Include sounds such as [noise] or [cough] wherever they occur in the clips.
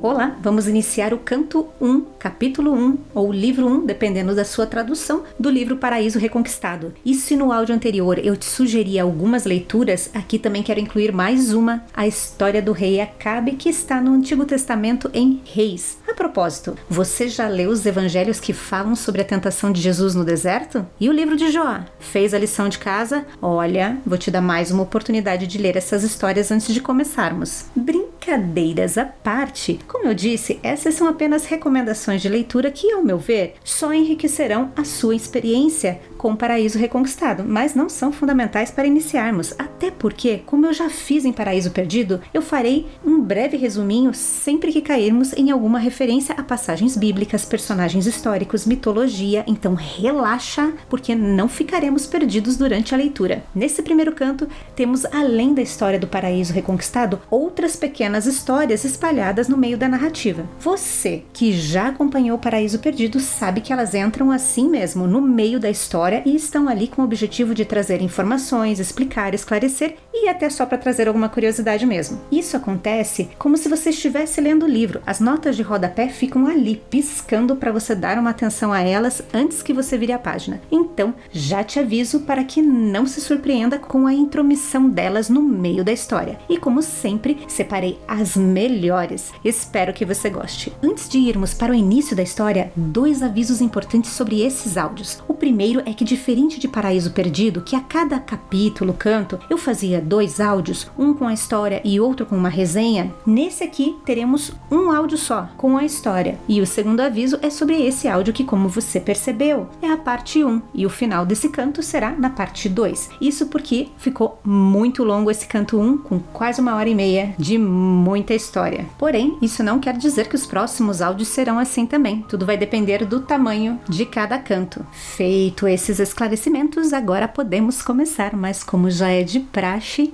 Olá, vamos iniciar o canto 1, capítulo 1, ou livro 1, dependendo da sua tradução, do livro Paraíso Reconquistado. E se no áudio anterior eu te sugeri algumas leituras, aqui também quero incluir mais uma, a história do rei Acabe, que está no Antigo Testamento em Reis. Propósito, você já leu os evangelhos que falam sobre a tentação de Jesus no deserto? E o livro de Jó? Fez a lição de casa? Olha, vou te dar mais uma oportunidade de ler essas histórias antes de começarmos. Brincadeiras à parte, como eu disse, essas são apenas recomendações de leitura que, ao meu ver, só enriquecerão a sua experiência com o Paraíso Reconquistado, mas não são fundamentais para iniciarmos, até porque, como eu já fiz em Paraíso Perdido, eu farei um breve resuminho sempre que cairmos em alguma referência a passagens bíblicas, personagens históricos, mitologia, então relaxa, porque não ficaremos perdidos durante a leitura. Nesse primeiro canto, temos, além da história do Paraíso Reconquistado, outras pequenas histórias espalhadas no meio da narrativa. Você que já acompanhou Paraíso Perdido sabe que elas entram assim mesmo, no meio da história e estão ali com o objetivo de trazer informações, explicar, esclarecer e até só para trazer alguma curiosidade mesmo. Isso acontece como se você estivesse lendo o livro. As notas de rodapé ficam ali, piscando para você dar uma atenção a elas antes que você vire a página. Então, já te aviso para que não se surpreenda com a intromissão delas no meio da história. E como sempre, separei as melhores. Espero que você goste. Antes de irmos para o início da história, dois avisos importantes sobre esses áudios. O primeiro é que, diferente de Paraíso Perdido, que a cada capítulo, canto, eu fazia dois áudios, um com a história e outro com uma resenha, nesse aqui teremos um áudio só, com a história. E o segundo aviso é sobre esse áudio que, como você percebeu, é a parte 1 e o final desse canto será na parte 2. Isso porque ficou muito longo esse canto 1, com quase uma hora e meia de muita história. Porém, isso não quer dizer que os próximos áudios serão assim também. Tudo vai depender do tamanho de cada canto. Feito esses esclarecimentos, agora podemos começar, mas como já é de praxe,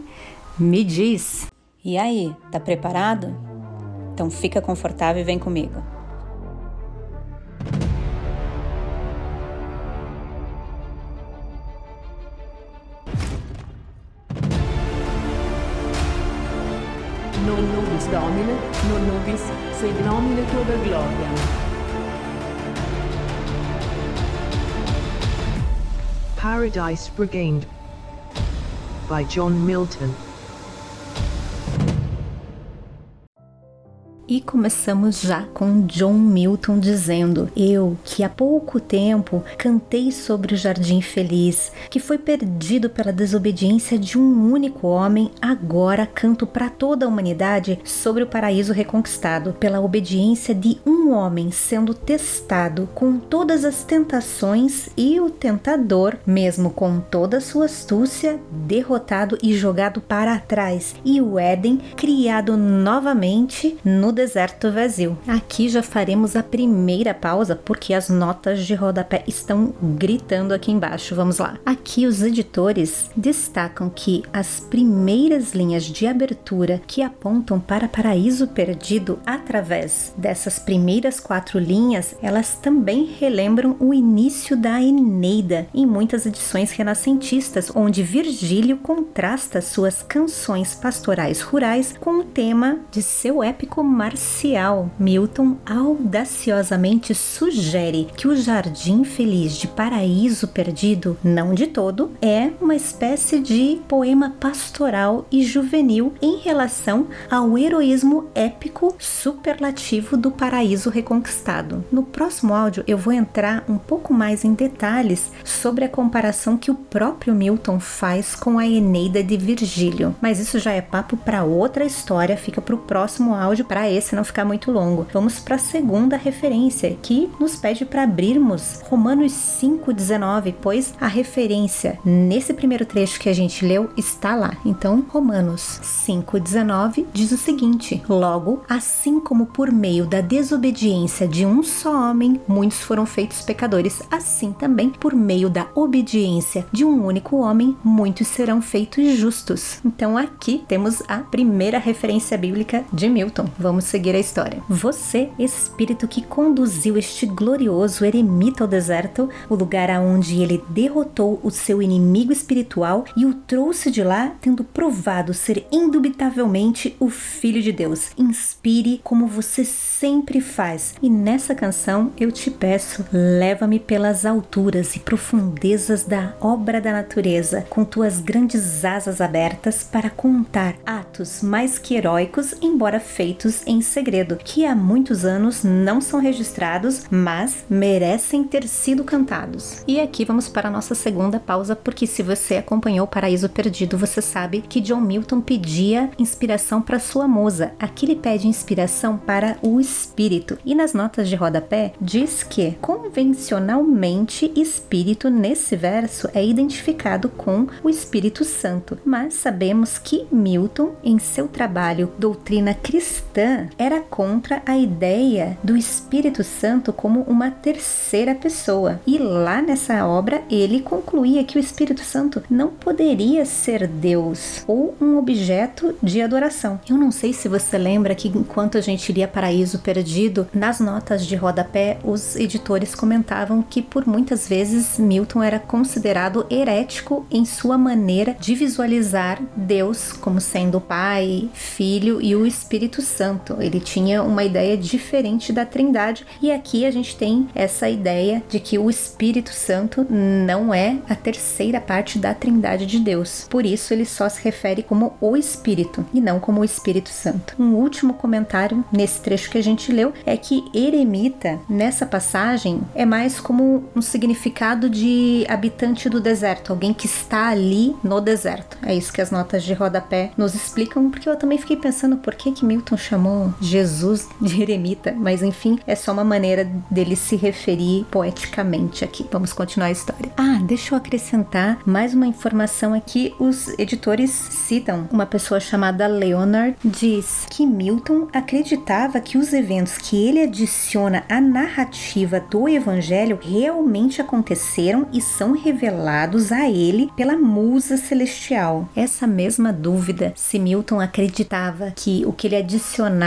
me diz. E aí, tá preparado? Então fica confortável e vem comigo. Non nobis Domine, non nobis, sed nomine per gloria. Paradise Brigade by John Milton. E começamos já com John Milton dizendo: Eu, que há pouco tempo cantei sobre o jardim feliz, que foi perdido pela desobediência de um único homem, agora canto para toda a humanidade sobre o paraíso reconquistado pela obediência de um homem sendo testado com todas as tentações e o tentador, mesmo com toda a sua astúcia, derrotado e jogado para trás, e o Éden criado novamente no deserto vazio. Aqui já faremos a primeira pausa porque as notas de rodapé estão gritando aqui embaixo. Vamos lá. Aqui os editores destacam que as primeiras linhas de abertura que apontam para Paraíso Perdido através dessas primeiras quatro linhas, elas também relembram o início da Eneida em muitas edições renascentistas, onde Virgílio contrasta suas canções pastorais rurais com o tema de seu épico marcial, Milton audaciosamente sugere que o Jardim Feliz de Paraíso Perdido, não de todo, é uma espécie de poema pastoral e juvenil em relação ao heroísmo épico superlativo do paraíso reconquistado. No próximo áudio eu vou entrar um pouco mais em detalhes sobre a comparação que o próprio Milton faz com a Eneida de Virgílio, mas isso já é papo para outra história, fica para o próximo áudio para esse não ficar muito longo. Vamos para a segunda referência, que nos pede para abrirmos Romanos 5,19, pois a referência nesse primeiro trecho que a gente leu está lá. Então, Romanos 5,19 diz o seguinte: Logo, assim como por meio da desobediência de um só homem, muitos foram feitos pecadores, assim também por meio da obediência de um único homem, muitos serão feitos justos. Então, aqui temos a primeira referência bíblica de Milton. Vamos Vamos seguir a história. Você, espírito que conduziu este glorioso eremita ao deserto, o lugar aonde ele derrotou o seu inimigo espiritual e o trouxe de lá, tendo provado ser indubitavelmente o Filho de Deus. Inspire como você sempre faz. E nessa canção eu te peço, leva-me pelas alturas e profundezas da obra da natureza, com tuas grandes asas abertas para contar atos mais que heróicos, embora feitos em segredo, que há muitos anos não são registrados, mas merecem ter sido cantados. E aqui vamos para a nossa segunda pausa, porque se você acompanhou Paraíso Perdido, você sabe que John Milton pedia inspiração para sua musa. Aqui ele pede inspiração para o espírito. E nas notas de rodapé diz que convencionalmente espírito nesse verso é identificado com o Espírito Santo, mas sabemos que Milton, em seu trabalho Doutrina Cristã, era contra a ideia do Espírito Santo como uma terceira pessoa. E lá nessa obra ele concluía que o Espírito Santo não poderia ser Deus ou um objeto de adoração. Eu não sei se você lembra que enquanto a gente lia Paraíso Perdido, nas notas de rodapé, os editores comentavam que por muitas vezes Milton era considerado herético em sua maneira de visualizar Deus como sendo Pai, Filho e o Espírito Santo. Ele tinha uma ideia diferente da Trindade e aqui a gente tem essa ideia de que o Espírito Santo não é a terceira parte da Trindade de Deus. Por isso ele só se refere como o Espírito e não como o Espírito Santo. Um último comentário nesse trecho que a gente leu é que eremita nessa passagem é mais como um significado de habitante do deserto, alguém que está ali no deserto. É isso que as notas de rodapé nos explicam, porque eu também fiquei pensando por que que Milton chamou Jesus de [laughs] eremita, mas enfim, é só uma maneira dele se referir poeticamente aqui. Vamos continuar a história. Ah, deixa eu acrescentar mais uma informação aqui. Os editores citam uma pessoa chamada Leonard diz que Milton acreditava que os eventos que ele adiciona à narrativa do evangelho realmente aconteceram e são revelados a ele pela musa celestial. Essa mesma dúvida se Milton acreditava que o que ele adicionava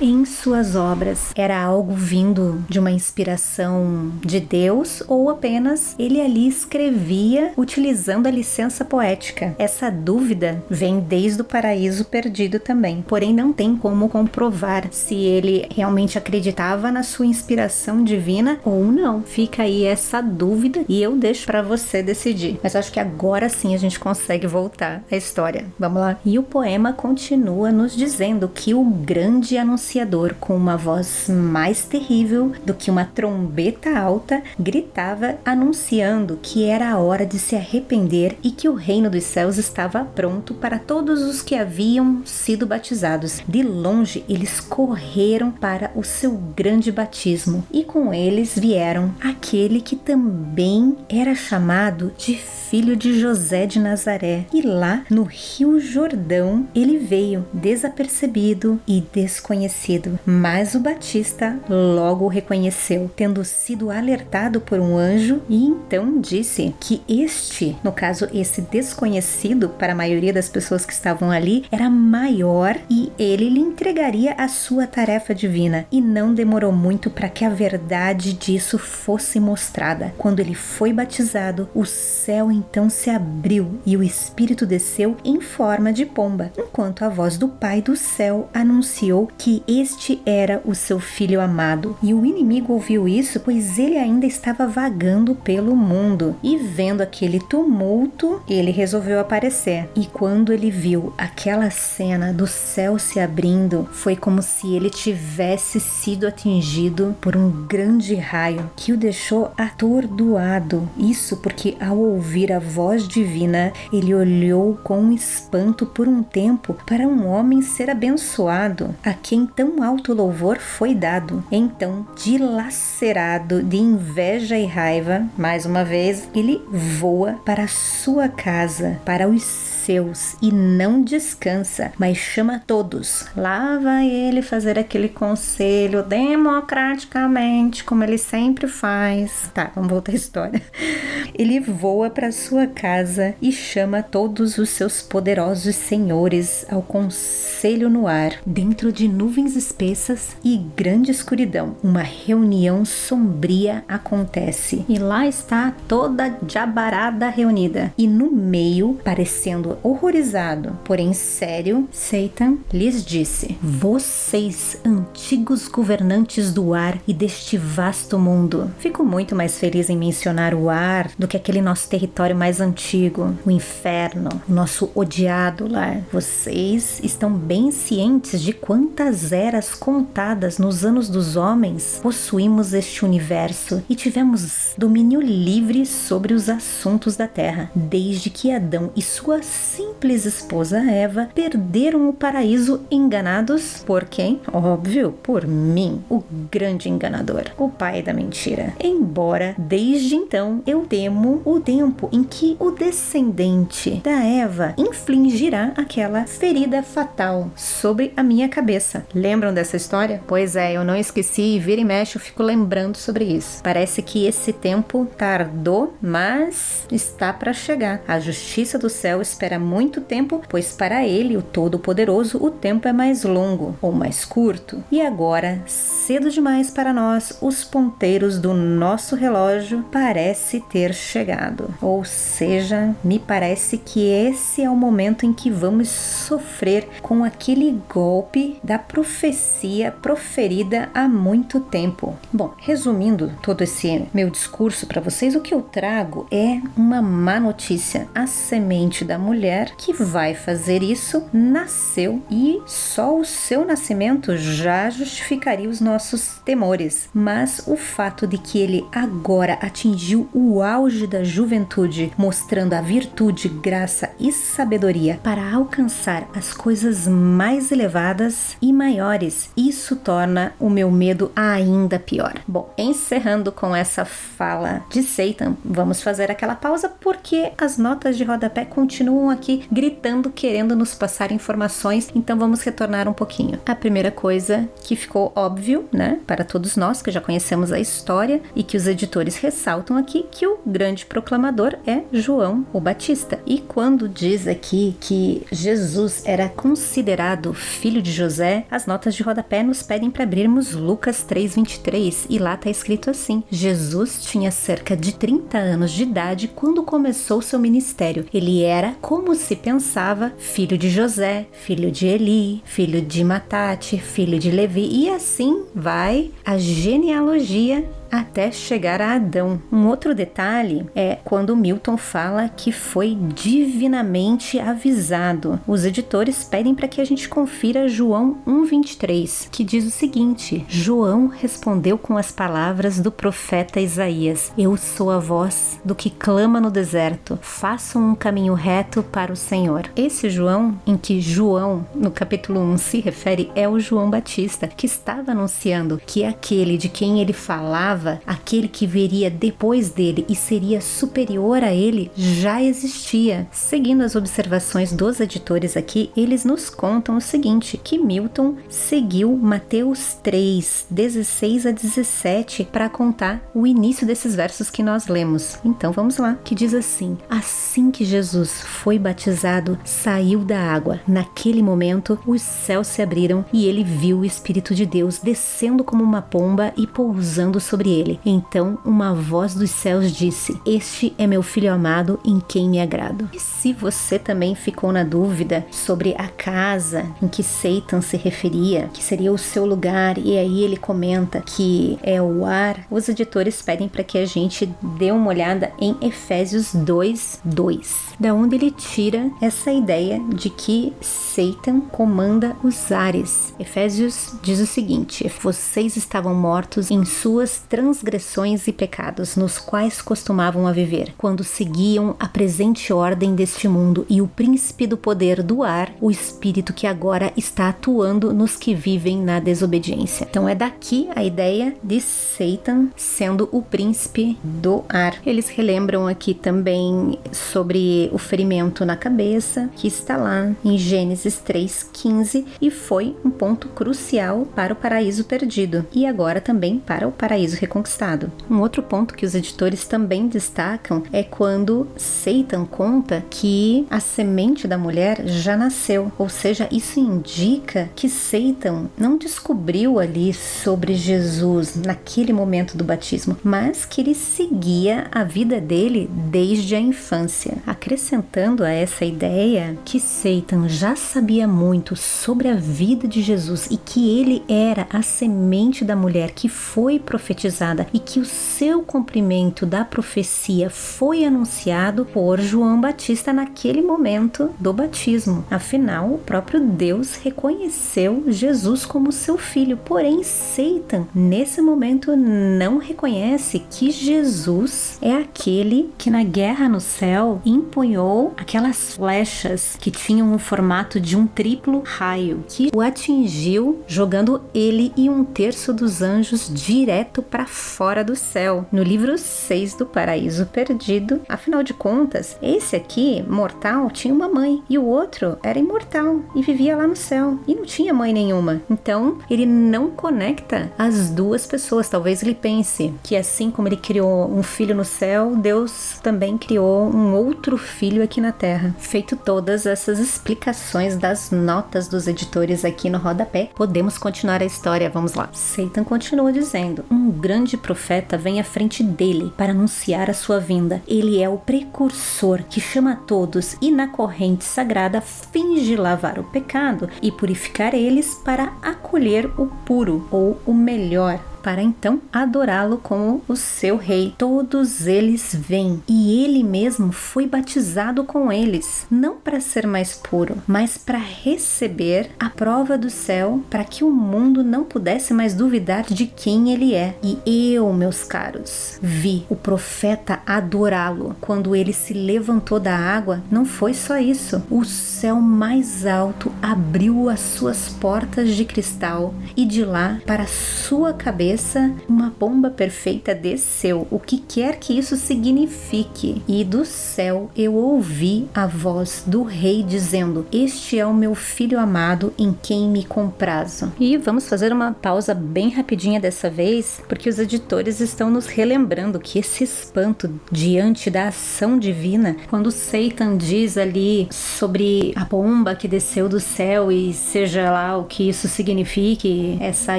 em suas obras era algo vindo de uma inspiração de Deus ou apenas ele ali escrevia utilizando a licença poética. Essa dúvida vem desde o paraíso perdido também, porém não tem como comprovar se ele realmente acreditava na sua inspiração divina ou não. Fica aí essa dúvida e eu deixo para você decidir. Mas acho que agora sim a gente consegue voltar à história. Vamos lá. E o poema continua nos dizendo que o grande anunciador, com uma voz mais terrível do que uma trombeta alta, gritava anunciando que era a hora de se arrepender e que o reino dos céus estava pronto para todos os que haviam sido batizados. De longe eles correram para o seu grande batismo e com eles vieram aquele que também era chamado de filho de José de Nazaré. E lá no Rio Jordão ele veio desapercebido e desconhecido. Mas o Batista logo o reconheceu, tendo sido alertado por um anjo, e então disse que este, no caso esse desconhecido para a maioria das pessoas que estavam ali, era maior e ele lhe entregaria a sua tarefa divina. E não demorou muito para que a verdade disso fosse mostrada. Quando ele foi batizado, o céu então se abriu e o Espírito desceu em forma de pomba, enquanto a voz do Pai do céu anunciou que este era o seu filho amado. E o inimigo ouviu isso, pois ele ainda estava vagando pelo mundo. E vendo aquele tumulto, ele resolveu aparecer. E quando ele viu aquela cena do céu se abrindo, foi como se ele tivesse sido atingido por um grande raio que o deixou atordoado. Isso porque ao ouvir a voz divina, ele olhou com espanto por um tempo para um homem ser abençoado, a quem tão alto louvor foi dado. Então, dilacerado de inveja e raiva, mais uma vez, ele voa para sua casa, para os seus e não descansa, mas chama todos. Lá vai ele fazer aquele conselho democraticamente, como ele sempre faz. Tá, vamos voltar à história. [laughs] Ele voa para sua casa e chama todos os seus poderosos senhores ao conselho no ar, dentro de nuvens espessas e grande escuridão. Uma reunião sombria acontece e lá está toda jabarada reunida. E no meio, parecendo horrorizado, porém sério, Satan lhes disse: Vocês, antigos governantes do ar e deste vasto mundo, fico muito mais feliz em mencionar o ar do que aquele nosso território mais antigo, o inferno, o nosso odiado lar. Vocês estão bem cientes de quantas eras contadas nos anos dos homens possuímos este universo e tivemos domínio livre sobre os assuntos da terra, desde que Adão e sua simples esposa Eva perderam o paraíso enganados por quem? Óbvio, por mim, o grande enganador, o pai da mentira. Embora desde então eu temo o tempo em que o descendente da Eva infligirá aquela ferida fatal sobre a minha cabeça. Lembram dessa história? Pois é, eu não esqueci e vira e mexe eu fico lembrando sobre isso. Parece que esse tempo tardou, mas está para chegar. A justiça do céu espera muito tempo, pois para ele, o Todo-Poderoso, o tempo é mais longo ou mais curto. E agora, cedo demais para nós, os ponteiros do nosso relógio parece ter chegado. Ou seja, me parece que esse é o momento em que vamos sofrer com aquele golpe da profecia proferida há muito tempo. Bom, resumindo todo esse meu discurso para vocês, o que eu trago é uma má notícia. A semente da mulher que vai fazer isso nasceu e só o seu nascimento já justificaria os nossos temores. Mas o fato de que ele agora atingiu o auge da juventude, mostrando a virtude, graça e sabedoria para alcançar as coisas mais elevadas e maiores, isso torna o meu medo ainda pior. Bom, encerrando com essa fala de Satan, vamos fazer aquela pausa porque as notas de rodapé continuam aqui gritando, querendo nos passar informações, então vamos retornar um pouquinho. A primeira coisa que ficou óbvio, né, para todos nós que já conhecemos a história e que os editores ressaltam aqui que o grande proclamador é João o Batista. E quando diz aqui que Jesus era considerado filho de José, as notas de rodapé nos pedem para abrirmos Lucas 3:23 e lá está escrito assim: Jesus tinha cerca de 30 anos de idade quando começou seu ministério. Ele era, como se pensava, filho de José, filho de Eli, filho de Matate, filho de Levi e assim vai a genealogia até chegar a Adão. Um outro detalhe é quando Milton fala que foi divinamente avisado. Os editores pedem para que a gente confira João 1:23, que diz o seguinte: João respondeu com as palavras do profeta Isaías: Eu sou a voz do que clama no deserto, façam um caminho reto para o Senhor. Esse João, em que João, no capítulo 1, se refere, é o João Batista, que estava anunciando que aquele de quem ele falava aquele que viria depois dele e seria superior a ele, já existia. Seguindo as observações dos editores aqui, eles nos contam o seguinte: que Milton seguiu Mateus 3, 16 a 17 para contar o início desses versos que nós lemos. Então vamos lá, que diz assim: Assim que Jesus foi batizado, saiu da água. Naquele momento, os céus se abriram e ele viu o Espírito de Deus descendo como uma pomba e pousando sobre sobre ele. Então uma voz dos céus disse: Este é meu filho amado em quem me agrado. E se você também ficou na dúvida sobre a casa em que Satan se referia, que seria o seu lugar, e aí ele comenta que é o ar, os editores pedem para que a gente dê uma olhada em Efésios 2, 2, da onde ele tira essa ideia de que Satan comanda os ares. Efésios diz o seguinte: Vocês estavam mortos em suas transgressões e pecados nos quais costumavam a viver, quando seguiam a presente ordem deste mundo e o príncipe do poder do ar, o espírito que agora está atuando nos que vivem na desobediência. Então é daqui a ideia de Satan sendo o príncipe do ar. Eles relembram aqui também sobre o ferimento na cabeça, que está lá em Gênesis 3:15 e foi um ponto crucial para o paraíso perdido e agora também para o paraíso reconquistado. Um outro ponto que os editores também destacam é quando Satan conta que a semente da mulher já nasceu, ou seja, isso indica que Satan não descobriu ali sobre Jesus naquele momento do batismo, mas que ele seguia a vida dele desde a infância, acrescentando a essa ideia que Satan já sabia muito sobre a vida de Jesus e que ele era a semente da mulher que foi profetizada e que o seu cumprimento da profecia foi anunciado por João Batista naquele momento do batismo. Afinal, o próprio Deus reconheceu Jesus como seu filho, porém Satan nesse momento não reconhece que Jesus é aquele que na guerra no céu empunhou aquelas flechas que tinham o formato de um triplo raio que o atingiu jogando ele e um terço dos anjos direto para fora do céu. No livro 6 do Paraíso Perdido, afinal de contas, esse aqui, mortal, tinha uma mãe e o outro era imortal e vivia lá no céu e não tinha mãe nenhuma. Então, ele não conecta as duas pessoas. Talvez ele pense que assim como ele criou um filho no céu, Deus também criou um outro filho aqui na terra. Feito todas essas explicações das notas dos editores aqui no rodapé, podemos continuar a história. Vamos lá. Satan continua dizendo: Um grande profeta vem à frente dele para anunciar a sua vinda. Ele é o precursor que chama todos e na corrente sagrada finge lavar o pecado e purificar eles para acolher o puro ou o melhor para então adorá-lo como o seu rei. Todos eles vêm e ele mesmo foi batizado com eles, não para ser mais puro, mas para receber a prova do céu, para que o mundo não pudesse mais duvidar de quem ele é. E eu, meus caros, vi o profeta adorá-lo. Quando ele se levantou da água, não foi só isso. O céu mais alto abriu as suas portas de cristal e de lá para sua cabeça cabeça, uma bomba perfeita desceu, o que quer que isso signifique. E do céu eu ouvi a voz do rei dizendo: Este é o meu filho amado em quem me comprazo. E vamos fazer uma pausa bem rapidinha dessa vez, porque os editores estão nos relembrando que esse espanto diante da ação divina, quando Satan diz ali sobre a bomba que desceu do céu e seja lá o que isso signifique, essa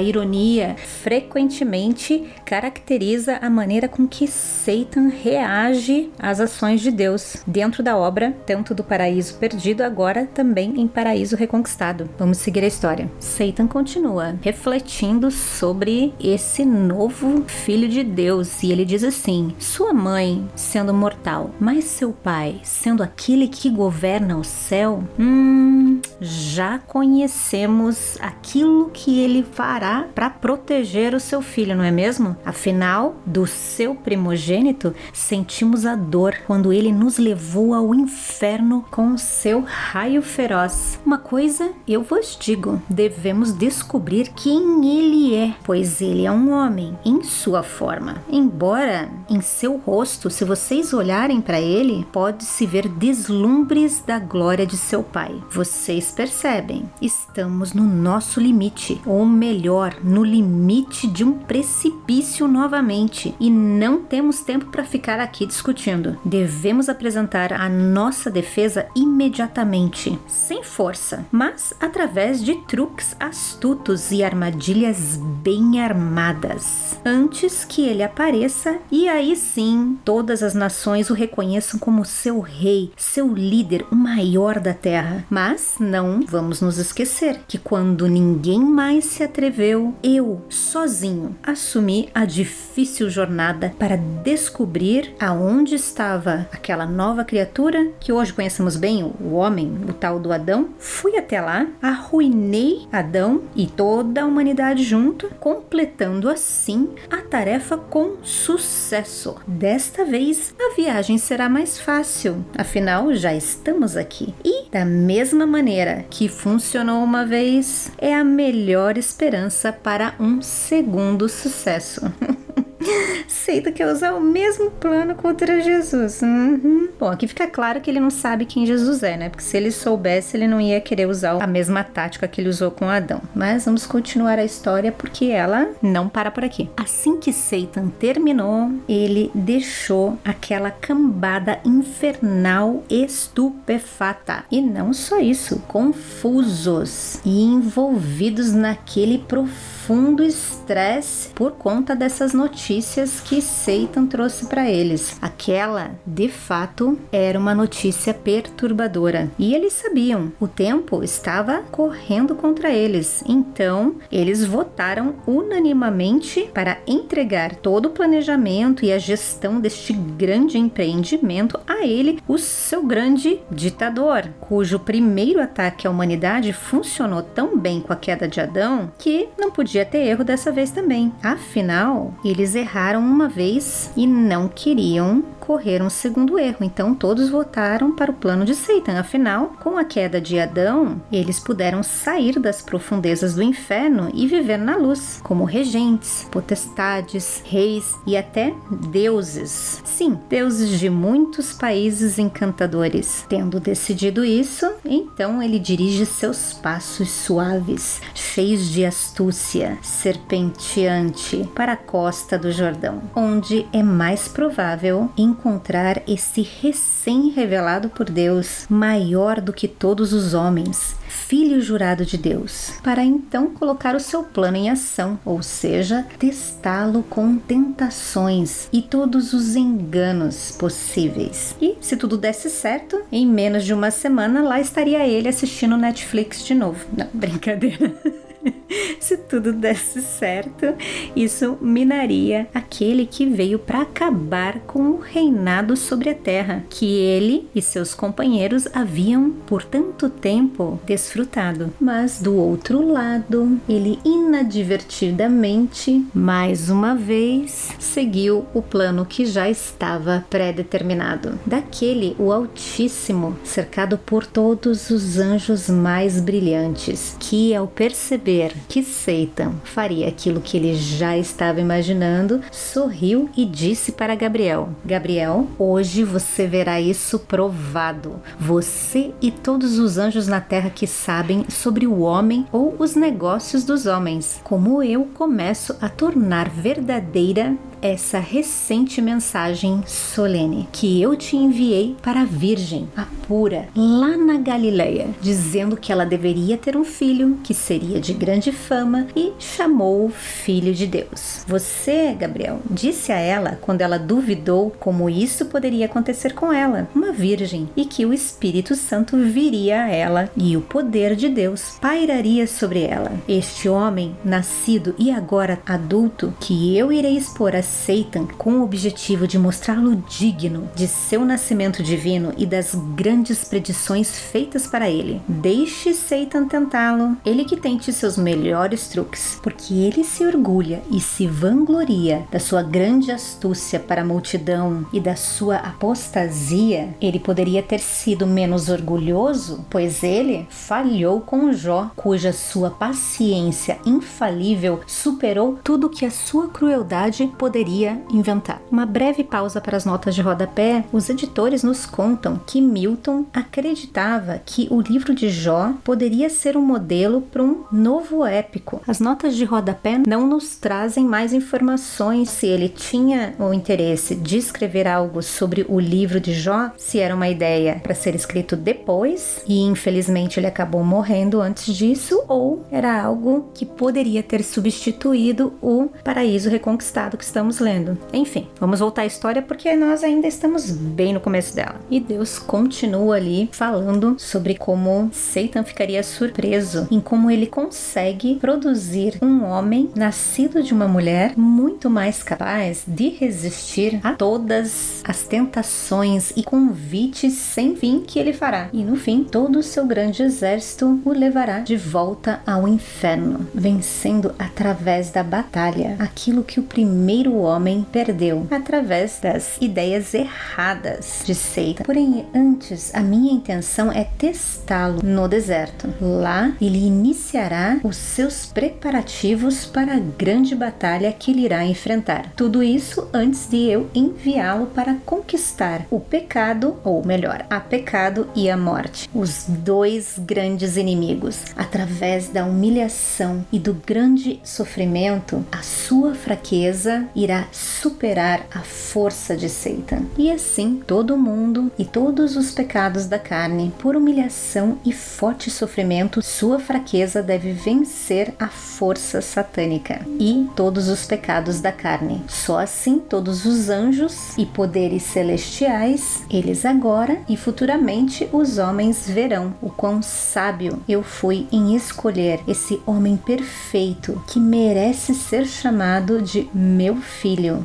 ironia, frequentemente frequentemente caracteriza a maneira com que Satan reage às ações de Deus dentro da obra, tanto do paraíso perdido, agora também em paraíso reconquistado. Vamos seguir a história. Satan continua refletindo sobre esse novo filho de Deus e ele diz assim: Sua mãe sendo mortal, mas seu pai sendo aquele que governa o céu, hum, já conhecemos aquilo que ele fará para proteger o seu filho, não é mesmo? Afinal, do seu primogênito, sentimos a dor quando ele nos levou ao inferno com o seu raio feroz. Uma coisa eu vos digo: devemos descobrir quem ele é, pois ele é um homem em sua forma. Embora em seu rosto, se vocês olharem para ele, pode-se ver deslumbres da glória de seu pai. Vocês percebem? Estamos no nosso limite, ou melhor, no limite de um precipício novamente e não temos tempo para ficar aqui discutindo. Devemos apresentar a nossa defesa imediatamente, sem força, mas através de truques astutos e armadilhas bem armadas, antes que ele apareça e aí sim todas as nações o reconheçam como seu rei, seu líder, o maior da terra. Mas não vamos nos esquecer que quando ninguém mais se atreveu, eu sozinho sozinho assumir a difícil jornada para descobrir aonde estava aquela nova criatura que hoje conhecemos bem, o homem, o tal do Adão. Fui até lá, arruinei Adão e toda a humanidade junto, completando assim a tarefa com sucesso. Desta vez a viagem será mais fácil, afinal já estamos aqui. E da mesma maneira que funcionou uma vez, é a melhor esperança para um segundo sucesso. [laughs] Seita quer usar o mesmo plano contra Jesus. Uhum. Bom, aqui fica claro que ele não sabe quem Jesus é, né? Porque se ele soubesse, ele não ia querer usar a mesma tática que ele usou com Adão. Mas vamos continuar a história porque ela não para por aqui. Assim que Satan terminou, ele deixou aquela cambada infernal estupefata. E não só isso, confusos e envolvidos naquele profundo estresse por conta dessas notícias que Satan trouxe para eles. Aquela, de fato, era uma notícia perturbadora. E eles sabiam, o tempo estava correndo contra eles. Então, eles votaram unanimamente para entregar todo o planejamento e a gestão deste grande empreendimento a ele, o seu grande ditador, cujo primeiro ataque à humanidade funcionou tão bem com a queda de Adão que não podia ter erro dessa vez também. Afinal, eles erraram uma vez e não queriam correr um segundo erro. Então todos votaram para o plano de Satan. Afinal, com a queda de Adão, eles puderam sair das profundezas do inferno e viver na luz, como regentes, potestades, reis e até deuses. Sim, deuses de muitos países encantadores. Tendo decidido isso, então ele dirige seus passos suaves, cheios de astúcia, serpenteante, para a costa do Jordão, onde é mais provável encontrar esse recém-revelado por Deus, maior do que todos os homens, filho jurado de Deus, para então colocar o seu plano em ação, ou seja, testá-lo com tentações e todos os enganos possíveis. E se tudo desse certo, em menos de uma semana lá estaria ele assistindo Netflix de novo. Não, brincadeira. [laughs] [laughs] Se tudo desse certo, isso minaria aquele que veio para acabar com o reinado sobre a terra, que ele e seus companheiros haviam por tanto tempo desfrutado. Mas do outro lado, ele inadvertidamente, mais uma vez, seguiu o plano que já estava pré-determinado. Daquele, o Altíssimo, cercado por todos os anjos mais brilhantes, que ao perceber que Satan faria aquilo que ele já estava imaginando, sorriu e disse para Gabriel: Gabriel, hoje você verá isso provado. Você e todos os anjos na terra que sabem sobre o homem ou os negócios dos homens, como eu começo a tornar verdadeira essa recente mensagem solene que eu te enviei para a Virgem, a pura, lá na Galileia, dizendo que ela deveria ter um filho que seria de grande fama e chamou Filho de Deus. Você, Gabriel, disse a ela quando ela duvidou como isso poderia acontecer com ela, uma virgem, e que o Espírito Santo viria a ela e o poder de Deus pairaria sobre ela. Este homem, nascido e agora adulto, que eu irei expor a Satan com o objetivo de mostrá-lo digno de seu nascimento divino e das grandes predições feitas para ele. Deixe Satan tentá-lo, ele que tente seus melhores truques, porque ele se orgulha e se vangloria da sua grande astúcia para a multidão e da sua apostasia. Ele poderia ter sido menos orgulhoso, pois ele falhou com Jó, cuja sua paciência infalível superou tudo que a sua crueldade poderia poderia inventar. Uma breve pausa para as notas de rodapé. Os editores nos contam que Milton acreditava que o livro de Jó poderia ser um modelo para um novo épico. As notas de rodapé não nos trazem mais informações se ele tinha o interesse de escrever algo sobre o livro de Jó, se era uma ideia para ser escrito depois e infelizmente ele acabou morrendo antes disso, ou era algo que poderia ter substituído o paraíso reconquistado que estamos continuamos lendo. Enfim, vamos voltar à história porque nós ainda estamos bem no começo dela. E Deus continua ali falando sobre como Satan ficaria surpreso em como ele consegue produzir um homem nascido de uma mulher muito mais capaz de resistir a todas as tentações e convites sem fim que ele fará. E no fim, todo o seu grande exército o levará de volta ao inferno, vencendo através da batalha aquilo que o primeiro homem perdeu, através das ideias erradas de Satan. Porém, antes, a minha intenção é testá-lo no deserto. Lá, ele iniciará os seus preparativos para a grande batalha que ele irá enfrentar. Tudo isso antes de eu enviá-lo para conquistar o pecado, ou melhor, a pecado e a morte, os dois grandes inimigos. Através da humilhação e do grande sofrimento, a sua fraqueza irá superar a força de Satan. E assim, todo mundo e todos os pecados da carne, por humilhação e forte sofrimento, sua fraqueza deve vencer a força satânica e todos os pecados da carne. Só assim todos os anjos e poderes celestiais, eles agora e futuramente os homens verão o quão sábio eu fui em escolher esse homem perfeito que merece ser chamado de meu filho,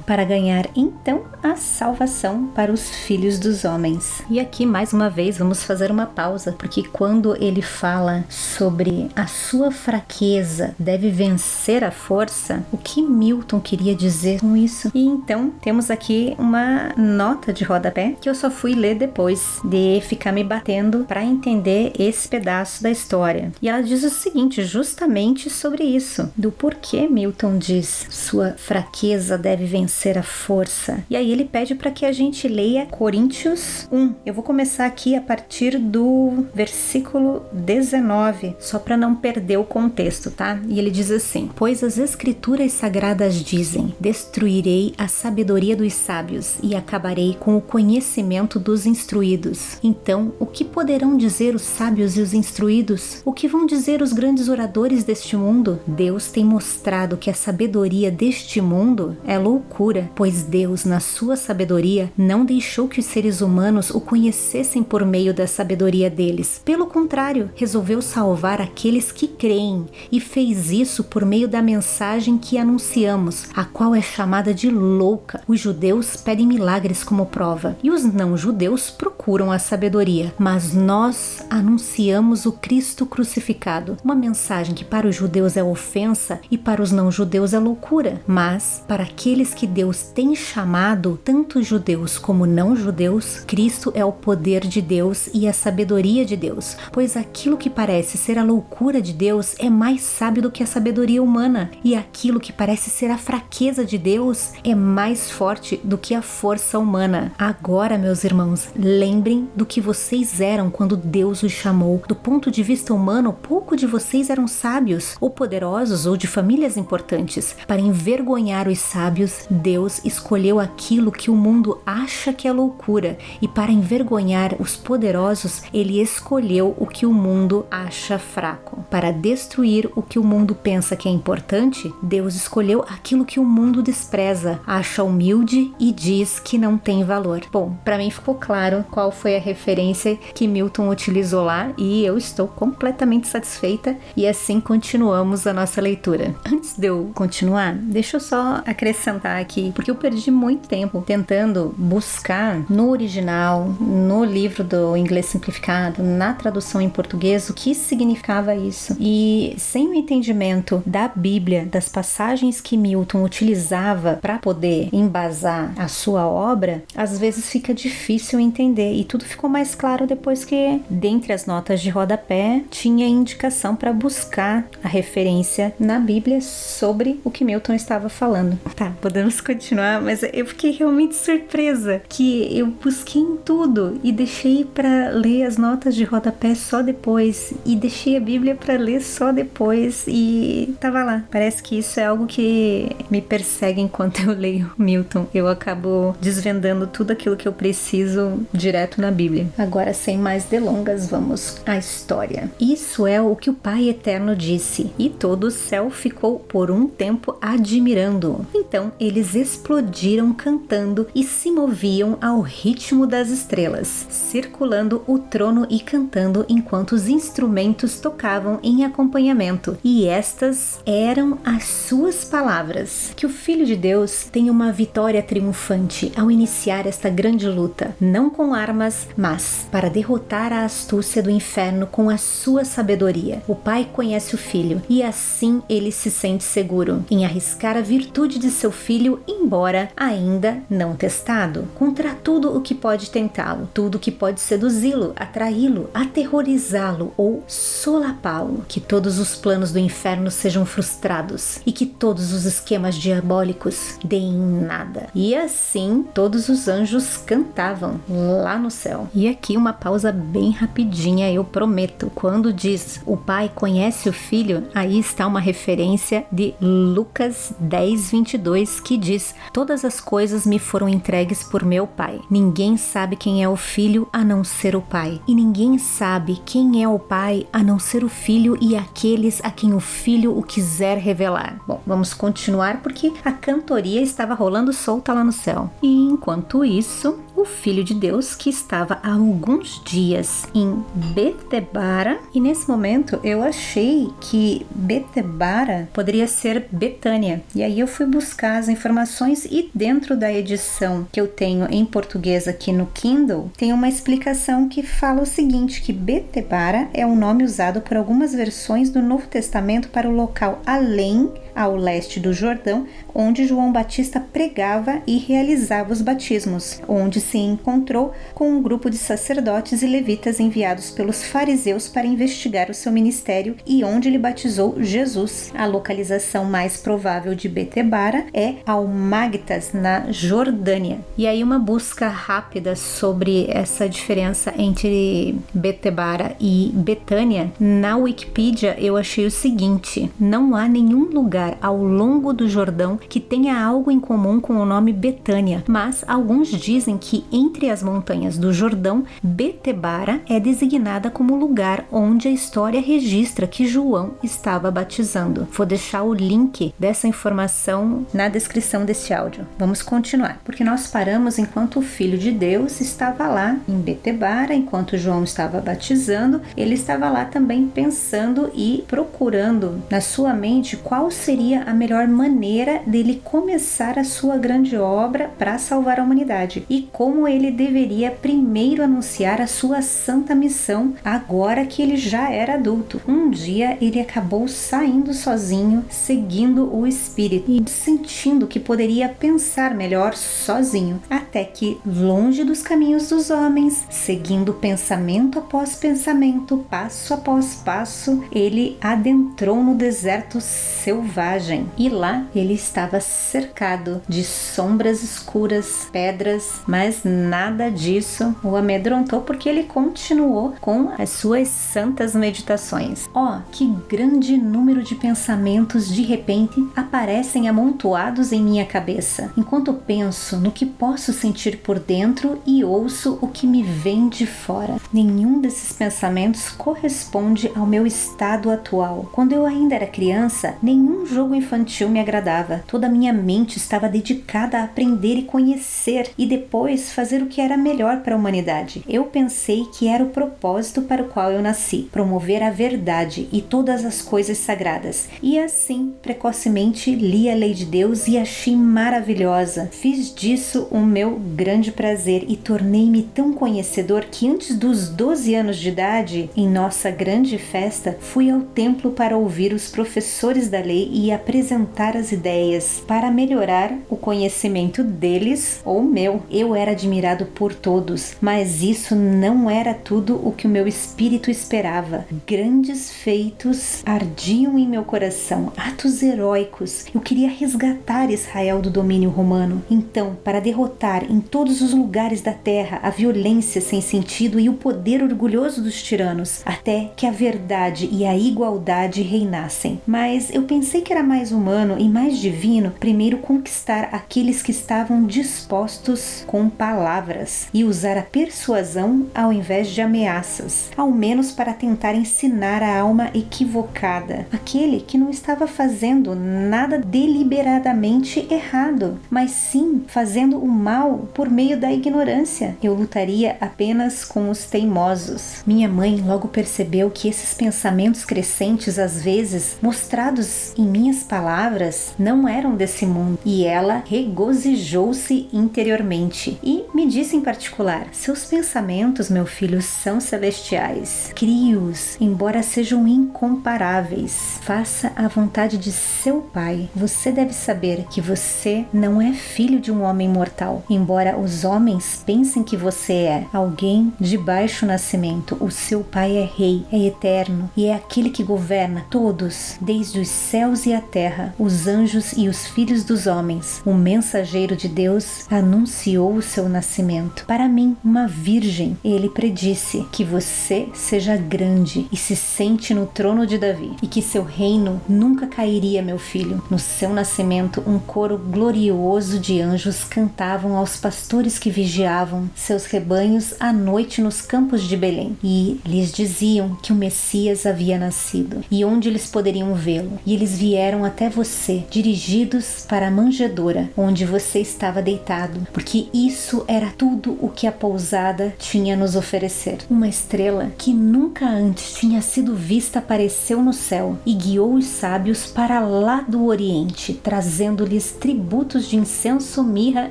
para ganhar então a salvação para os filhos dos homens. E aqui mais uma vez vamos fazer uma pausa, porque quando ele fala sobre a sua fraqueza deve vencer a força, o que Milton queria dizer com isso? E então temos aqui uma nota de rodapé que eu só fui ler depois de ficar me batendo para entender esse pedaço da história. E ela diz o seguinte, justamente sobre isso, do porquê Milton diz sua fraqueza deve vencer a força. E aí ele pede para que a gente leia Coríntios 1. Eu vou começar aqui a partir do versículo 19, só para não perder o contexto, tá? E ele diz assim: Pois as escrituras sagradas dizem: Destruirei a sabedoria dos sábios e acabarei com o conhecimento dos instruídos. Então, o que poderão dizer os sábios e os instruídos? O que vão dizer os grandes oradores deste mundo? Deus tem mostrado que a sabedoria deste mundo é loucura, pois Deus, na sua sabedoria, não deixou que os seres humanos o conhecessem por meio da sabedoria deles. Pelo contrário, resolveu salvar aqueles que creem e fez isso por meio da mensagem que anunciamos, a qual é chamada de louca. Os judeus pedem milagres como prova e os não-judeus procuram a sabedoria, mas nós anunciamos o Cristo crucificado, uma mensagem que para os judeus é ofensa e para os não-judeus é loucura, mas para aqueles que Deus tem chamado, tanto judeus como não-judeus, Cristo é o poder de Deus e a sabedoria de Deus, pois aquilo que parece ser a loucura de Deus é mais sábio do que a sabedoria humana, e aquilo que parece ser a fraqueza de Deus é mais forte do que a força humana. Agora, meus irmãos, lembrem do que vocês eram quando Deus os chamou. Do ponto de vista humano, pouco de vocês eram sábios ou poderosos ou de famílias importantes. Para envergonhar os sábios, Deus escolheu aquilo que o mundo acha que é loucura, e para envergonhar os poderosos, ele escolheu o que o mundo acha fraco. Para destruir o que o mundo pensa que é importante, Deus escolheu aquilo que o mundo despreza, acha humilde e diz que não tem valor. Bom, para mim ficou claro qual foi a referência que Milton utilizou lá e eu estou completamente satisfeita e assim continuamos a nossa leitura. Antes de eu continuar, deixa eu só acrescentar aqui, porque eu perdi muito tempo tentando buscar no original, no livro do inglês simplificado, na tradução em português, o que significava isso. E sem o entendimento da Bíblia, das passagens que Milton utilizava para poder embasar a sua obra, às vezes fica difícil entender. E tudo ficou mais claro depois que, dentre as notas de rodapé, tinha indicação para buscar a referência na Bíblia sobre o que Milton estava falando. Tá, podemos continuar, mas eu fiquei realmente surpresa que eu busquei em tudo e deixei para ler as notas de rodapé só depois e deixei a Bíblia para ler só depois e tava lá. Parece que isso é algo que me persegue enquanto eu leio Milton. Eu acabo desvendando tudo aquilo que eu preciso direto direto na Bíblia. Agora, sem mais delongas, vamos à história. Isso é o que o Pai Eterno disse, e todo o céu ficou por um tempo admirando. Então eles explodiram cantando e se moviam ao ritmo das estrelas, circulando o trono e cantando enquanto os instrumentos tocavam em acompanhamento. E estas eram as suas palavras: que o Filho de Deus tem uma vitória triunfante ao iniciar esta grande luta, não com armas, mas para derrotar a astúcia do inferno com a sua sabedoria. O Pai conhece o Filho e assim ele se sente seguro em arriscar a virtude de seu filho, embora ainda não testado, contra tudo o que pode tentá-lo, tudo que pode seduzi-lo, atraí-lo, aterrorizá-lo ou solapá-lo. Que todos os planos do inferno sejam frustrados e que todos os esquemas diabólicos deem nada. E assim todos os anjos cantavam lá no céu. E aqui uma pausa bem rapidinha, eu prometo. Quando diz o pai conhece o filho, aí está uma referência de Lucas 10, 22, que diz: Todas as coisas me foram entregues por meu pai. Ninguém sabe quem é o filho a não ser o pai, e ninguém sabe quem é o pai a não ser o filho e aqueles a quem o filho o quiser revelar. Bom, vamos continuar porque a cantoria estava rolando solta lá no céu. E enquanto isso, o Filho de Deus que estava há alguns dias em Betebara. E nesse momento eu achei que Betebara poderia ser Betânia. E aí eu fui buscar as informações e dentro da edição que eu tenho em português aqui no Kindle tem uma explicação que fala o seguinte que Betebara é um nome usado por algumas versões do Novo Testamento para o local além ao leste do Jordão, onde João Batista pregava e realizava os batismos, onde se encontrou com um grupo de sacerdotes e levitas enviados pelos fariseus para investigar o seu ministério e onde ele batizou Jesus. A localização mais provável de Betebara é Almagtas, na Jordânia. E aí uma busca rápida sobre essa diferença entre Betebara e Betânia, na Wikipedia eu achei o seguinte: não há nenhum lugar ao longo do Jordão que tenha algo em comum com o nome Betânia, mas alguns dizem que entre as montanhas do Jordão, Betebara é designada como lugar onde a história registra que João estava batizando. Vou deixar o link dessa informação na descrição desse áudio. Vamos continuar, porque nós paramos enquanto o Filho de Deus estava lá em Betebara, enquanto João estava batizando, ele estava lá também pensando e procurando na sua mente qual seria a melhor maneira dele começar a sua grande obra para salvar a humanidade e como ele deveria primeiro anunciar a sua santa missão agora que ele já era adulto. Um dia ele acabou saindo sozinho, seguindo o Espírito e sentindo que poderia pensar melhor sozinho, até que, longe dos caminhos dos homens, seguindo pensamento após pensamento, passo após passo, ele adentrou no deserto selvagem e lá ele estava cercado de sombras escuras, pedras, mas nada disso o amedrontou porque ele continuou com as suas santas meditações. Ó, oh, que grande número de pensamentos de repente aparecem amontoados em minha cabeça, enquanto penso no que posso sentir por dentro e ouço o que me vem de fora. Nenhum desses pensamentos corresponde ao meu estado atual. Quando eu ainda era criança, nenhum jogo infantil me agradava. Toda a minha mente estava dedicada a aprender e conhecer e depois fazer o que era melhor para a humanidade. Eu pensei que era o propósito para o qual eu nasci, promover a verdade e todas as coisas sagradas. E assim, precocemente li a lei de Deus e achei maravilhosa. Fiz disso o meu grande prazer e tornei-me tão conhecedor que antes dos 12 anos de idade, em nossa grande festa, fui ao templo para ouvir os professores da lei e apresentar as ideias para melhorar o conhecimento deles ou meu. Eu era admirado por todos, mas isso não era tudo o que o meu espírito esperava. Grandes feitos ardiam em meu coração, atos heróicos. Eu queria resgatar Israel do domínio romano. Então, para derrotar em todos os lugares da terra a violência sem sentido e o poder orgulhoso dos tiranos, até que a verdade e a igualdade reinassem. Mas eu pensei que era mais humano e mais divino primeiro conquistar aqueles que estavam dispostos com palavras e usar a persuasão ao invés de ameaças, ao menos para tentar ensinar a alma equivocada, aquele que não estava fazendo nada deliberadamente errado, mas sim fazendo o mal por meio da ignorância. Eu lutaria apenas com os teimosos. Minha mãe logo percebeu que esses pensamentos crescentes, às vezes mostrados em minhas palavras, não eram desse mundo, e ela regozijou-se interiormente e me disse em particular: Seus pensamentos, meu filho, são celestiais. Crie-os, embora sejam incomparáveis. Faça a vontade de seu Pai. Você deve saber que você não é filho de um homem mortal, embora os homens pensem que você é alguém de baixo nascimento. O seu Pai é Rei, é eterno e é aquele que governa todos, desde os céus e a terra, os anjos e os filhos dos homens. O mensageiro de Deus anunciou o seu nascimento. Para mim, uma virgem, ele predisse que você seja grande e se sente no trono de Davi e que seu reino nunca cairia, meu filho. No seu nascimento, um coro glorioso de anjos cantavam aos pastores que vigiavam seus rebanhos à noite nos campos de Belém e lhes diziam que o Messias havia nascido e onde eles poderiam vê-lo. E eles vieram até você, dirigidos para a manjedoura onde você estava deitado, porque isso era tudo o que a pousada tinha nos oferecer. Uma estrela que nunca antes tinha sido vista apareceu no céu e guiou os sábios para lá do Oriente, trazendo-lhes tributos de incenso, mirra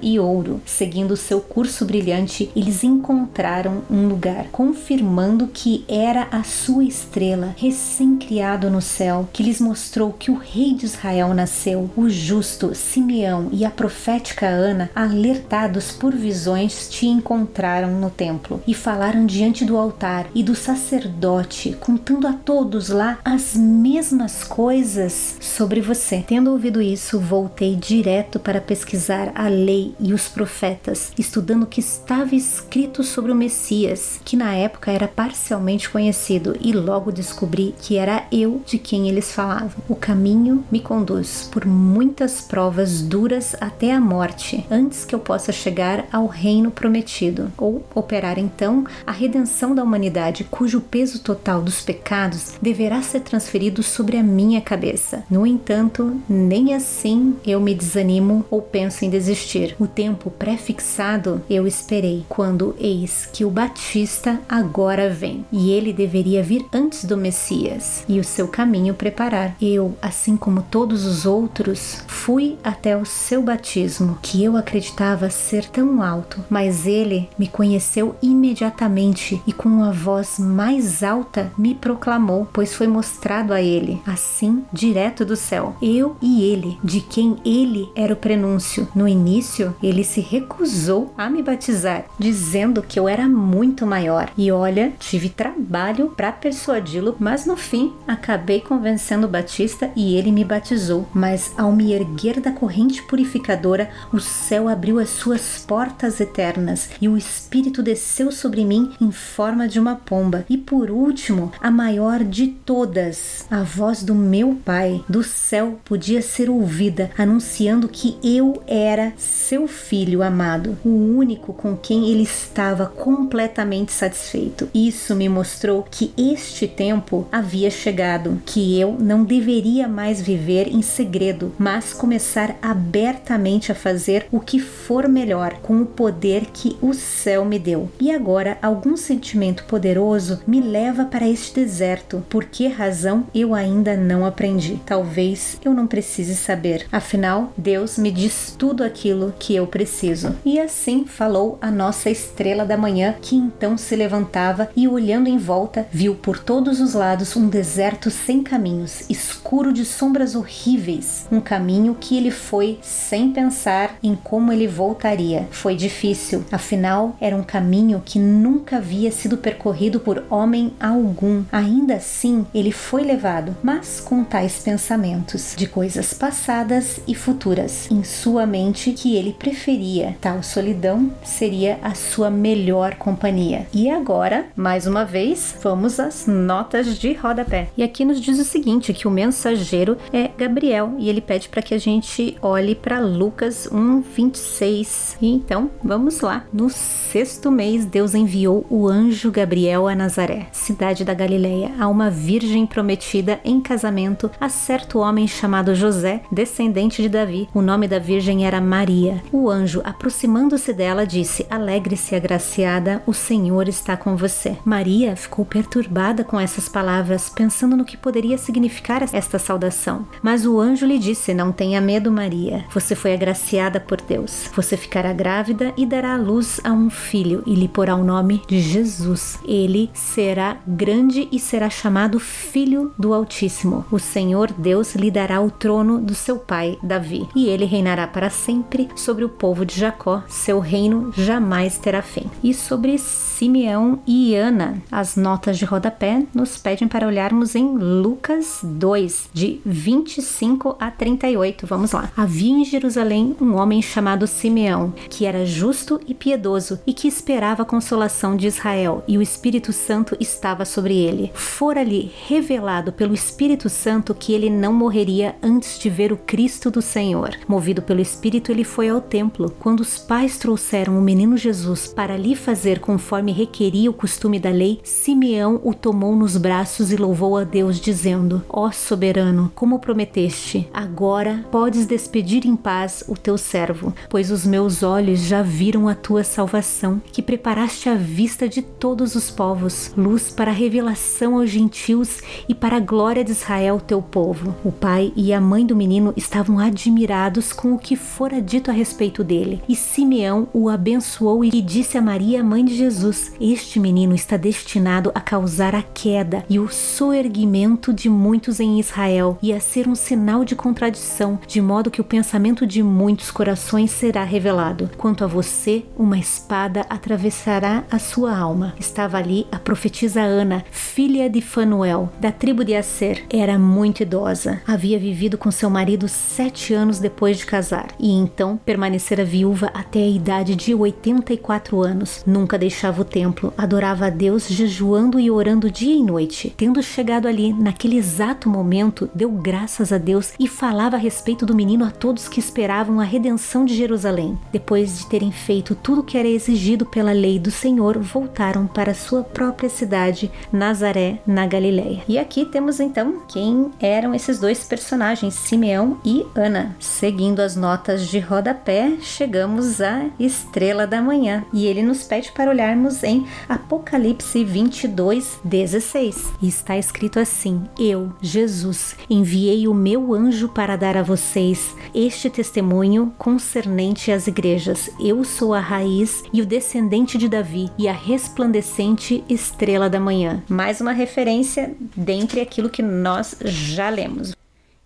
e ouro. Seguindo seu curso brilhante, eles encontraram um lugar, confirmando que era a sua estrela, recém-criado no céu, que lhes mostrou que o rei de Israel nasceu, o justo Simeão e a profética Ana, alertados por visões, te encontraram no templo e falaram diante do altar e do sacerdote, contando a todos lá as mesmas coisas sobre você. Tendo ouvido isso, voltei direto para pesquisar a lei e os profetas, estudando o que estava escrito sobre o Messias, que na época era parcialmente conhecido, e logo descobri que era eu de quem eles falavam. O caminho me conduz por muitas provas duras até a morte, antes que eu possa chegar ao reino prometido, ou operar então a redenção da humanidade, cujo peso total dos pecados deverá ser transferido sobre a minha cabeça. No entanto, nem assim eu me desanimo ou penso em desistir. O tempo pré-fixado eu esperei, quando eis que o Batista agora vem, e ele deveria vir antes do Messias e o seu caminho preparar. Eu, assim como todos os outros, fui até o seu batismo, que eu acreditava ser tão alto, mas ele me conheceu imediatamente e com uma voz mais alta me proclamou, pois foi mostrado a ele, assim, direto do céu, eu e ele, de quem ele era o prenúncio. No início, ele se recusou a me batizar, dizendo que eu era muito maior. E olha, tive trabalho para persuadi-lo, mas no fim acabei convencendo o Batista e ele me batizou. Mas ao me erguer da corrente purificadora, o céu abriu as suas portas eternas e o Espírito desceu sobre mim em forma de uma pomba. E por último, a maior de todas, a voz do meu Pai do céu podia ser ouvida anunciando que eu era seu filho amado, o único com quem ele estava completamente satisfeito. Isso me mostrou que este tempo havia chegado, que eu não deveria mais viver em segredo, mas começar abertamente a fazer o que for melhor com o poder que o céu me deu. E agora, algum sentimento poderoso me leva para este deserto. Por que razão eu ainda não aprendi? Talvez eu não precise saber. Afinal, Deus me diz tudo aquilo que eu preciso. E assim falou a nossa estrela da manhã, que então se levantava e, olhando em volta, viu por todos os lados um deserto sem caminhos, escuro de sombras horríveis. Um caminho que ele foi sem pensar em como ele voltaria. Foi difícil, afinal, era um caminho que nunca havia sido percorrido por homem algum. Ainda assim, ele foi levado, mas com tais pensamentos de coisas passadas e futuras em sua mente que ele preferia. Tal solidão seria a sua melhor companhia. E agora, mais uma vez, vamos às notas de rodapé. E aqui nos diz o seguinte, que o mensageiro é Gabriel e ele pede para que a gente olhe para Lucas 1:26. E então Então, vamos lá. No sexto mês, Deus enviou o anjo Gabriel a Nazaré, cidade da Galileia, a uma virgem prometida em casamento a certo homem chamado José, descendente de Davi. O nome da virgem era Maria. O anjo, aproximando-se dela, disse: Alegre-se, agraciada, o Senhor está com você. Maria ficou perturbada com essas palavras, pensando no que poderia significar esta saudação. Mas o anjo lhe disse: Não tenha medo, Maria. Você foi agraciada por Deus. Você ficará grávida e dará à luz a um filho e lhe porá o nome de Jesus. Ele será grande e será chamado Filho do Altíssimo. O Senhor Deus lhe dará o trono do seu pai Davi, e ele reinará para sempre sobre o povo de Jacó. Seu reino jamais terá fim. E sobre Simeão e Ana, as notas de rodapé nos pedem para olharmos em Lucas 2, de 25 a 38. Vamos lá. Havia em Jerusalém um homem chamado Simeão, que era justo e piedoso e que esperava a consolação de Israel, e o Espírito Santo estava sobre ele. Fora-lhe revelado pelo Espírito Santo que ele não morreria antes de ver o Cristo do Senhor. Movido pelo Espírito, ele foi ao templo. Quando os pais trouxeram o menino Jesus para lhe fazer conforme requeria o costume da lei, Simeão o tomou nos braços e louvou a Deus, dizendo: Ó soberano, como prometeste, agora podes despedir em paz o teu servo, pois os meus olhos já viram a tua salvação, que preparaste à vista de todos os povos, luz para a revelação aos gentios e para a glória de Israel, teu povo. O pai e a mãe do menino estavam admirados com o que fora dito a respeito dele. E Simeão o abençoou e disse a Maria, mãe de Jesus: Este menino está destinado a causar a queda e o soerguimento de muitos em Israel e a ser um sinal de contradição, de modo que o pensamento de muitos corações será revelado. Quanto a você, uma espada atravessará a sua alma. Estava ali a profetisa Ana, filha de Fanuel, da tribo de Aser. Era muito idosa. Havia vivido com seu marido sete anos depois de casar e então permanecera viúva até a idade de 84 anos. Nunca deixava o templo, adorava a Deus jejuando e orando dia e noite. Tendo chegado ali, naquele exato momento, deu graças a Deus e falava a respeito do menino a todos que esperavam a redenção de Jerusalém. Depois de terem feito tudo o que era exigido pela lei do Senhor, voltaram para sua própria cidade, Nazaré, na Galiléia. E aqui temos então quem eram esses dois personagens, Simeão e Ana. Seguindo as notas de rodapé, chegamos à estrela da manhã e ele nos pede para olharmos em Apocalipse 22, 16. E está escrito assim: Eu, Jesus, enviei o meu anjo para dar a vocês este testemunho concernente às igrejas. Eu sou a raiz e o descendente de Davi e a resplandecente estrela da manhã. Mais uma referência dentre aquilo que nós já lemos.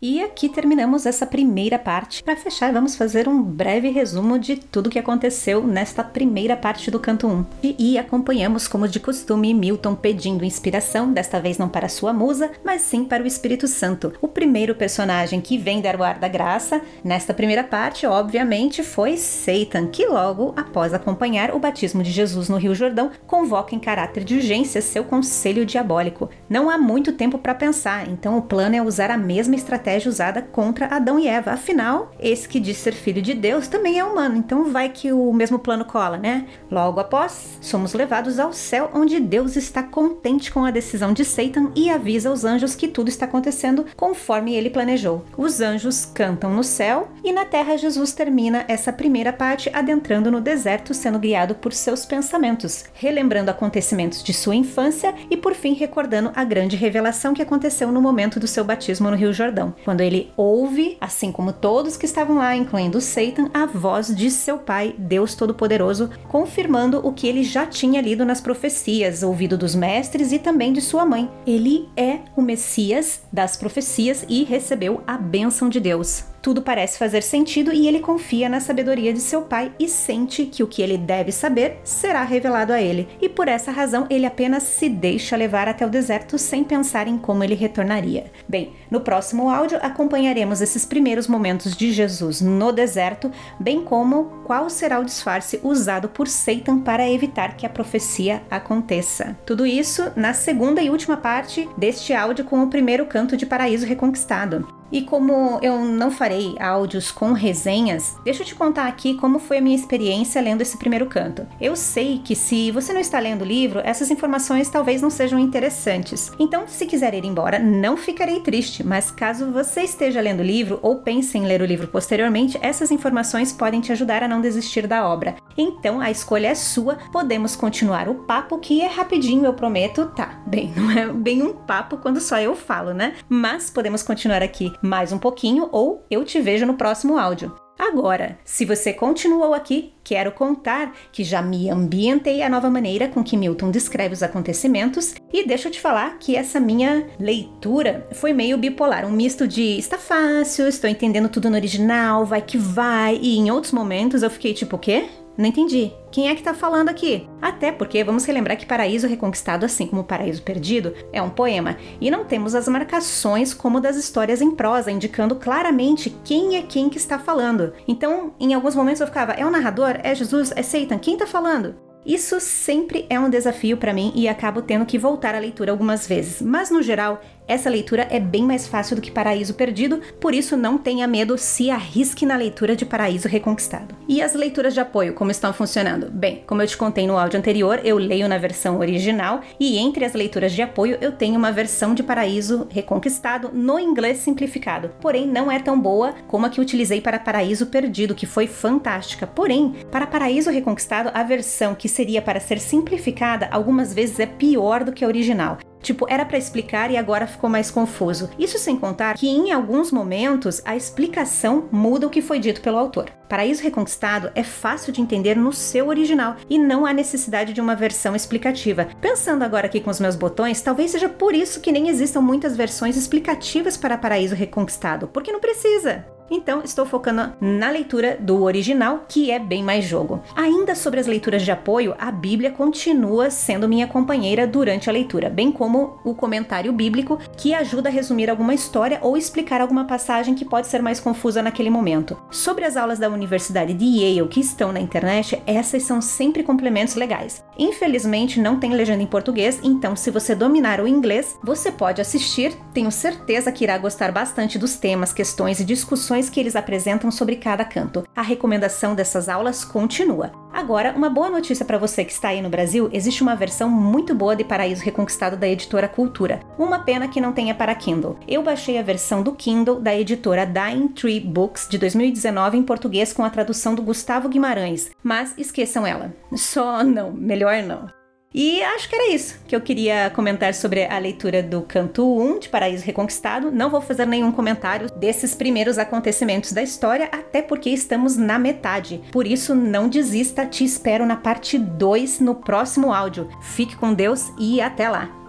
E aqui terminamos essa primeira parte. Para fechar, vamos fazer um breve resumo de tudo que aconteceu nesta primeira parte do canto 1. E, e, acompanhamos, como de costume, Milton pedindo inspiração, desta vez não para sua musa, mas sim para o Espírito Santo. O primeiro personagem que vem dar o ar da graça nesta primeira parte, obviamente, foi Satan, que logo após acompanhar o batismo de Jesus no Rio Jordão, convoca em caráter de urgência seu conselho diabólico. Não há muito tempo para pensar, então o plano é usar a mesma estratégia usada contra Adão e Eva. Afinal, esse que diz ser filho de Deus também é humano, então vai que o mesmo plano cola, né? Logo após, somos levados ao céu, onde Deus está contente com a decisão de Satan e avisa os anjos que tudo está acontecendo conforme ele planejou. Os anjos cantam no céu e na terra Jesus termina essa primeira parte adentrando no deserto, sendo guiado por seus pensamentos, relembrando acontecimentos de sua infância e por fim recordando a grande revelação que aconteceu no momento do seu batismo no Rio Jordão quando ele ouve, assim como todos que estavam lá, incluindo Satan, a voz de seu pai, Deus Todo-Poderoso, confirmando o que ele já tinha lido nas profecias, ouvido dos mestres e também de sua mãe. Ele é o Messias das profecias e recebeu a bênção de Deus. Tudo parece fazer sentido e ele confia na sabedoria de seu pai e sente que o que ele deve saber será revelado a ele. E por essa razão ele apenas se deixa levar até o deserto sem pensar em como ele retornaria. Bem, no próximo áudio acompanharemos esses primeiros momentos de Jesus no deserto, bem como qual será o disfarce usado por Satan para evitar que a profecia aconteça. Tudo isso na segunda e última parte deste áudio com o primeiro canto de Paraíso Reconquistado. E como eu não farei áudios com resenhas, deixa eu te contar aqui como foi a minha experiência lendo esse primeiro canto. Eu sei que se você não está lendo o livro, essas informações talvez não sejam interessantes. Então, se quiser ir embora, não ficarei triste, mas caso você esteja lendo o livro ou pense em ler o livro posteriormente, essas informações podem te ajudar a não desistir da obra. Então, a escolha é sua. Podemos continuar o papo que é rapidinho, eu prometo. Tá, bem, [laughs] não é bem um papo quando só eu falo, né? Mas podemos continuar aqui mais um pouquinho ou eu te vejo no próximo áudio. Agora, se você continuou aqui, quero contar que já me ambientei à nova maneira com que Milton descreve os acontecimentos e deixa eu te falar que essa minha leitura foi meio bipolar, um misto de está fácil, estou entendendo tudo no original, vai que vai, e em outros momentos eu fiquei tipo, o quê? Não entendi. Quem é que tá falando aqui? Até porque vamos relembrar que Paraíso Reconquistado, assim como Paraíso Perdido, é um poema e não temos as marcações como das histórias em prosa, indicando claramente quem é quem que está falando. Então, em alguns momentos eu ficava, é o narrador? É Jesus? É Satan? Quem tá falando? Isso sempre é um desafio para mim e acabo tendo que voltar à leitura algumas vezes, mas no geral essa leitura é bem mais fácil do que Paraíso Perdido, por isso não tenha medo, se arrisque na leitura de Paraíso Reconquistado. E as leituras de apoio, como estão funcionando? Bem, como eu te contei no áudio anterior, eu leio na versão original e entre as leituras de apoio eu tenho uma versão de Paraíso Reconquistado no inglês simplificado. Porém, não é tão boa como a que utilizei para Paraíso Perdido, que foi fantástica. Porém, para Paraíso Reconquistado, a versão que seria para ser simplificada algumas vezes é pior do que a original. Tipo, era para explicar e agora ficou mais confuso. Isso sem contar que em alguns momentos a explicação muda o que foi dito pelo autor. Paraíso Reconquistado é fácil de entender no seu original e não há necessidade de uma versão explicativa. Pensando agora aqui com os meus botões, talvez seja por isso que nem existam muitas versões explicativas para Paraíso Reconquistado, porque não precisa. Então, estou focando na leitura do original, que é bem mais jogo. Ainda sobre as leituras de apoio, a Bíblia continua sendo minha companheira durante a leitura, bem como o comentário bíblico, que ajuda a resumir alguma história ou explicar alguma passagem que pode ser mais confusa naquele momento. Sobre as aulas da Universidade de Yale que estão na internet, essas são sempre complementos legais. Infelizmente, não tem legenda em português, então se você dominar o inglês, você pode assistir. Tenho certeza que irá gostar bastante dos temas, questões e discussões que eles apresentam sobre cada canto. A recomendação dessas aulas continua. Agora, uma boa notícia para você que está aí no Brasil: existe uma versão muito boa de Paraíso Reconquistado da editora Cultura. Uma pena que não tenha para Kindle. Eu baixei a versão do Kindle da editora Dying Tree Books de 2019 em português com a tradução do Gustavo Guimarães, mas esqueçam ela. Só não, melhor não. E acho que era isso que eu queria comentar sobre a leitura do canto 1 de Paraíso Reconquistado. Não vou fazer nenhum comentário desses primeiros acontecimentos da história, até porque estamos na metade. Por isso, não desista, te espero na parte 2 no próximo áudio. Fique com Deus e até lá!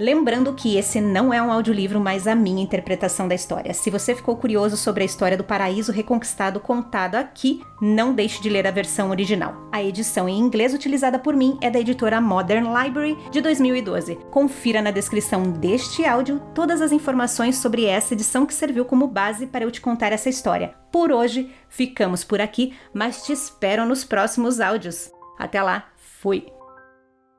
Lembrando que esse não é um audiolivro, mas a minha interpretação da história. Se você ficou curioso sobre a história do paraíso reconquistado contada aqui, não deixe de ler a versão original. A edição em inglês utilizada por mim é da editora Modern Library de 2012. Confira na descrição deste áudio todas as informações sobre essa edição que serviu como base para eu te contar essa história. Por hoje, ficamos por aqui, mas te espero nos próximos áudios. Até lá, fui!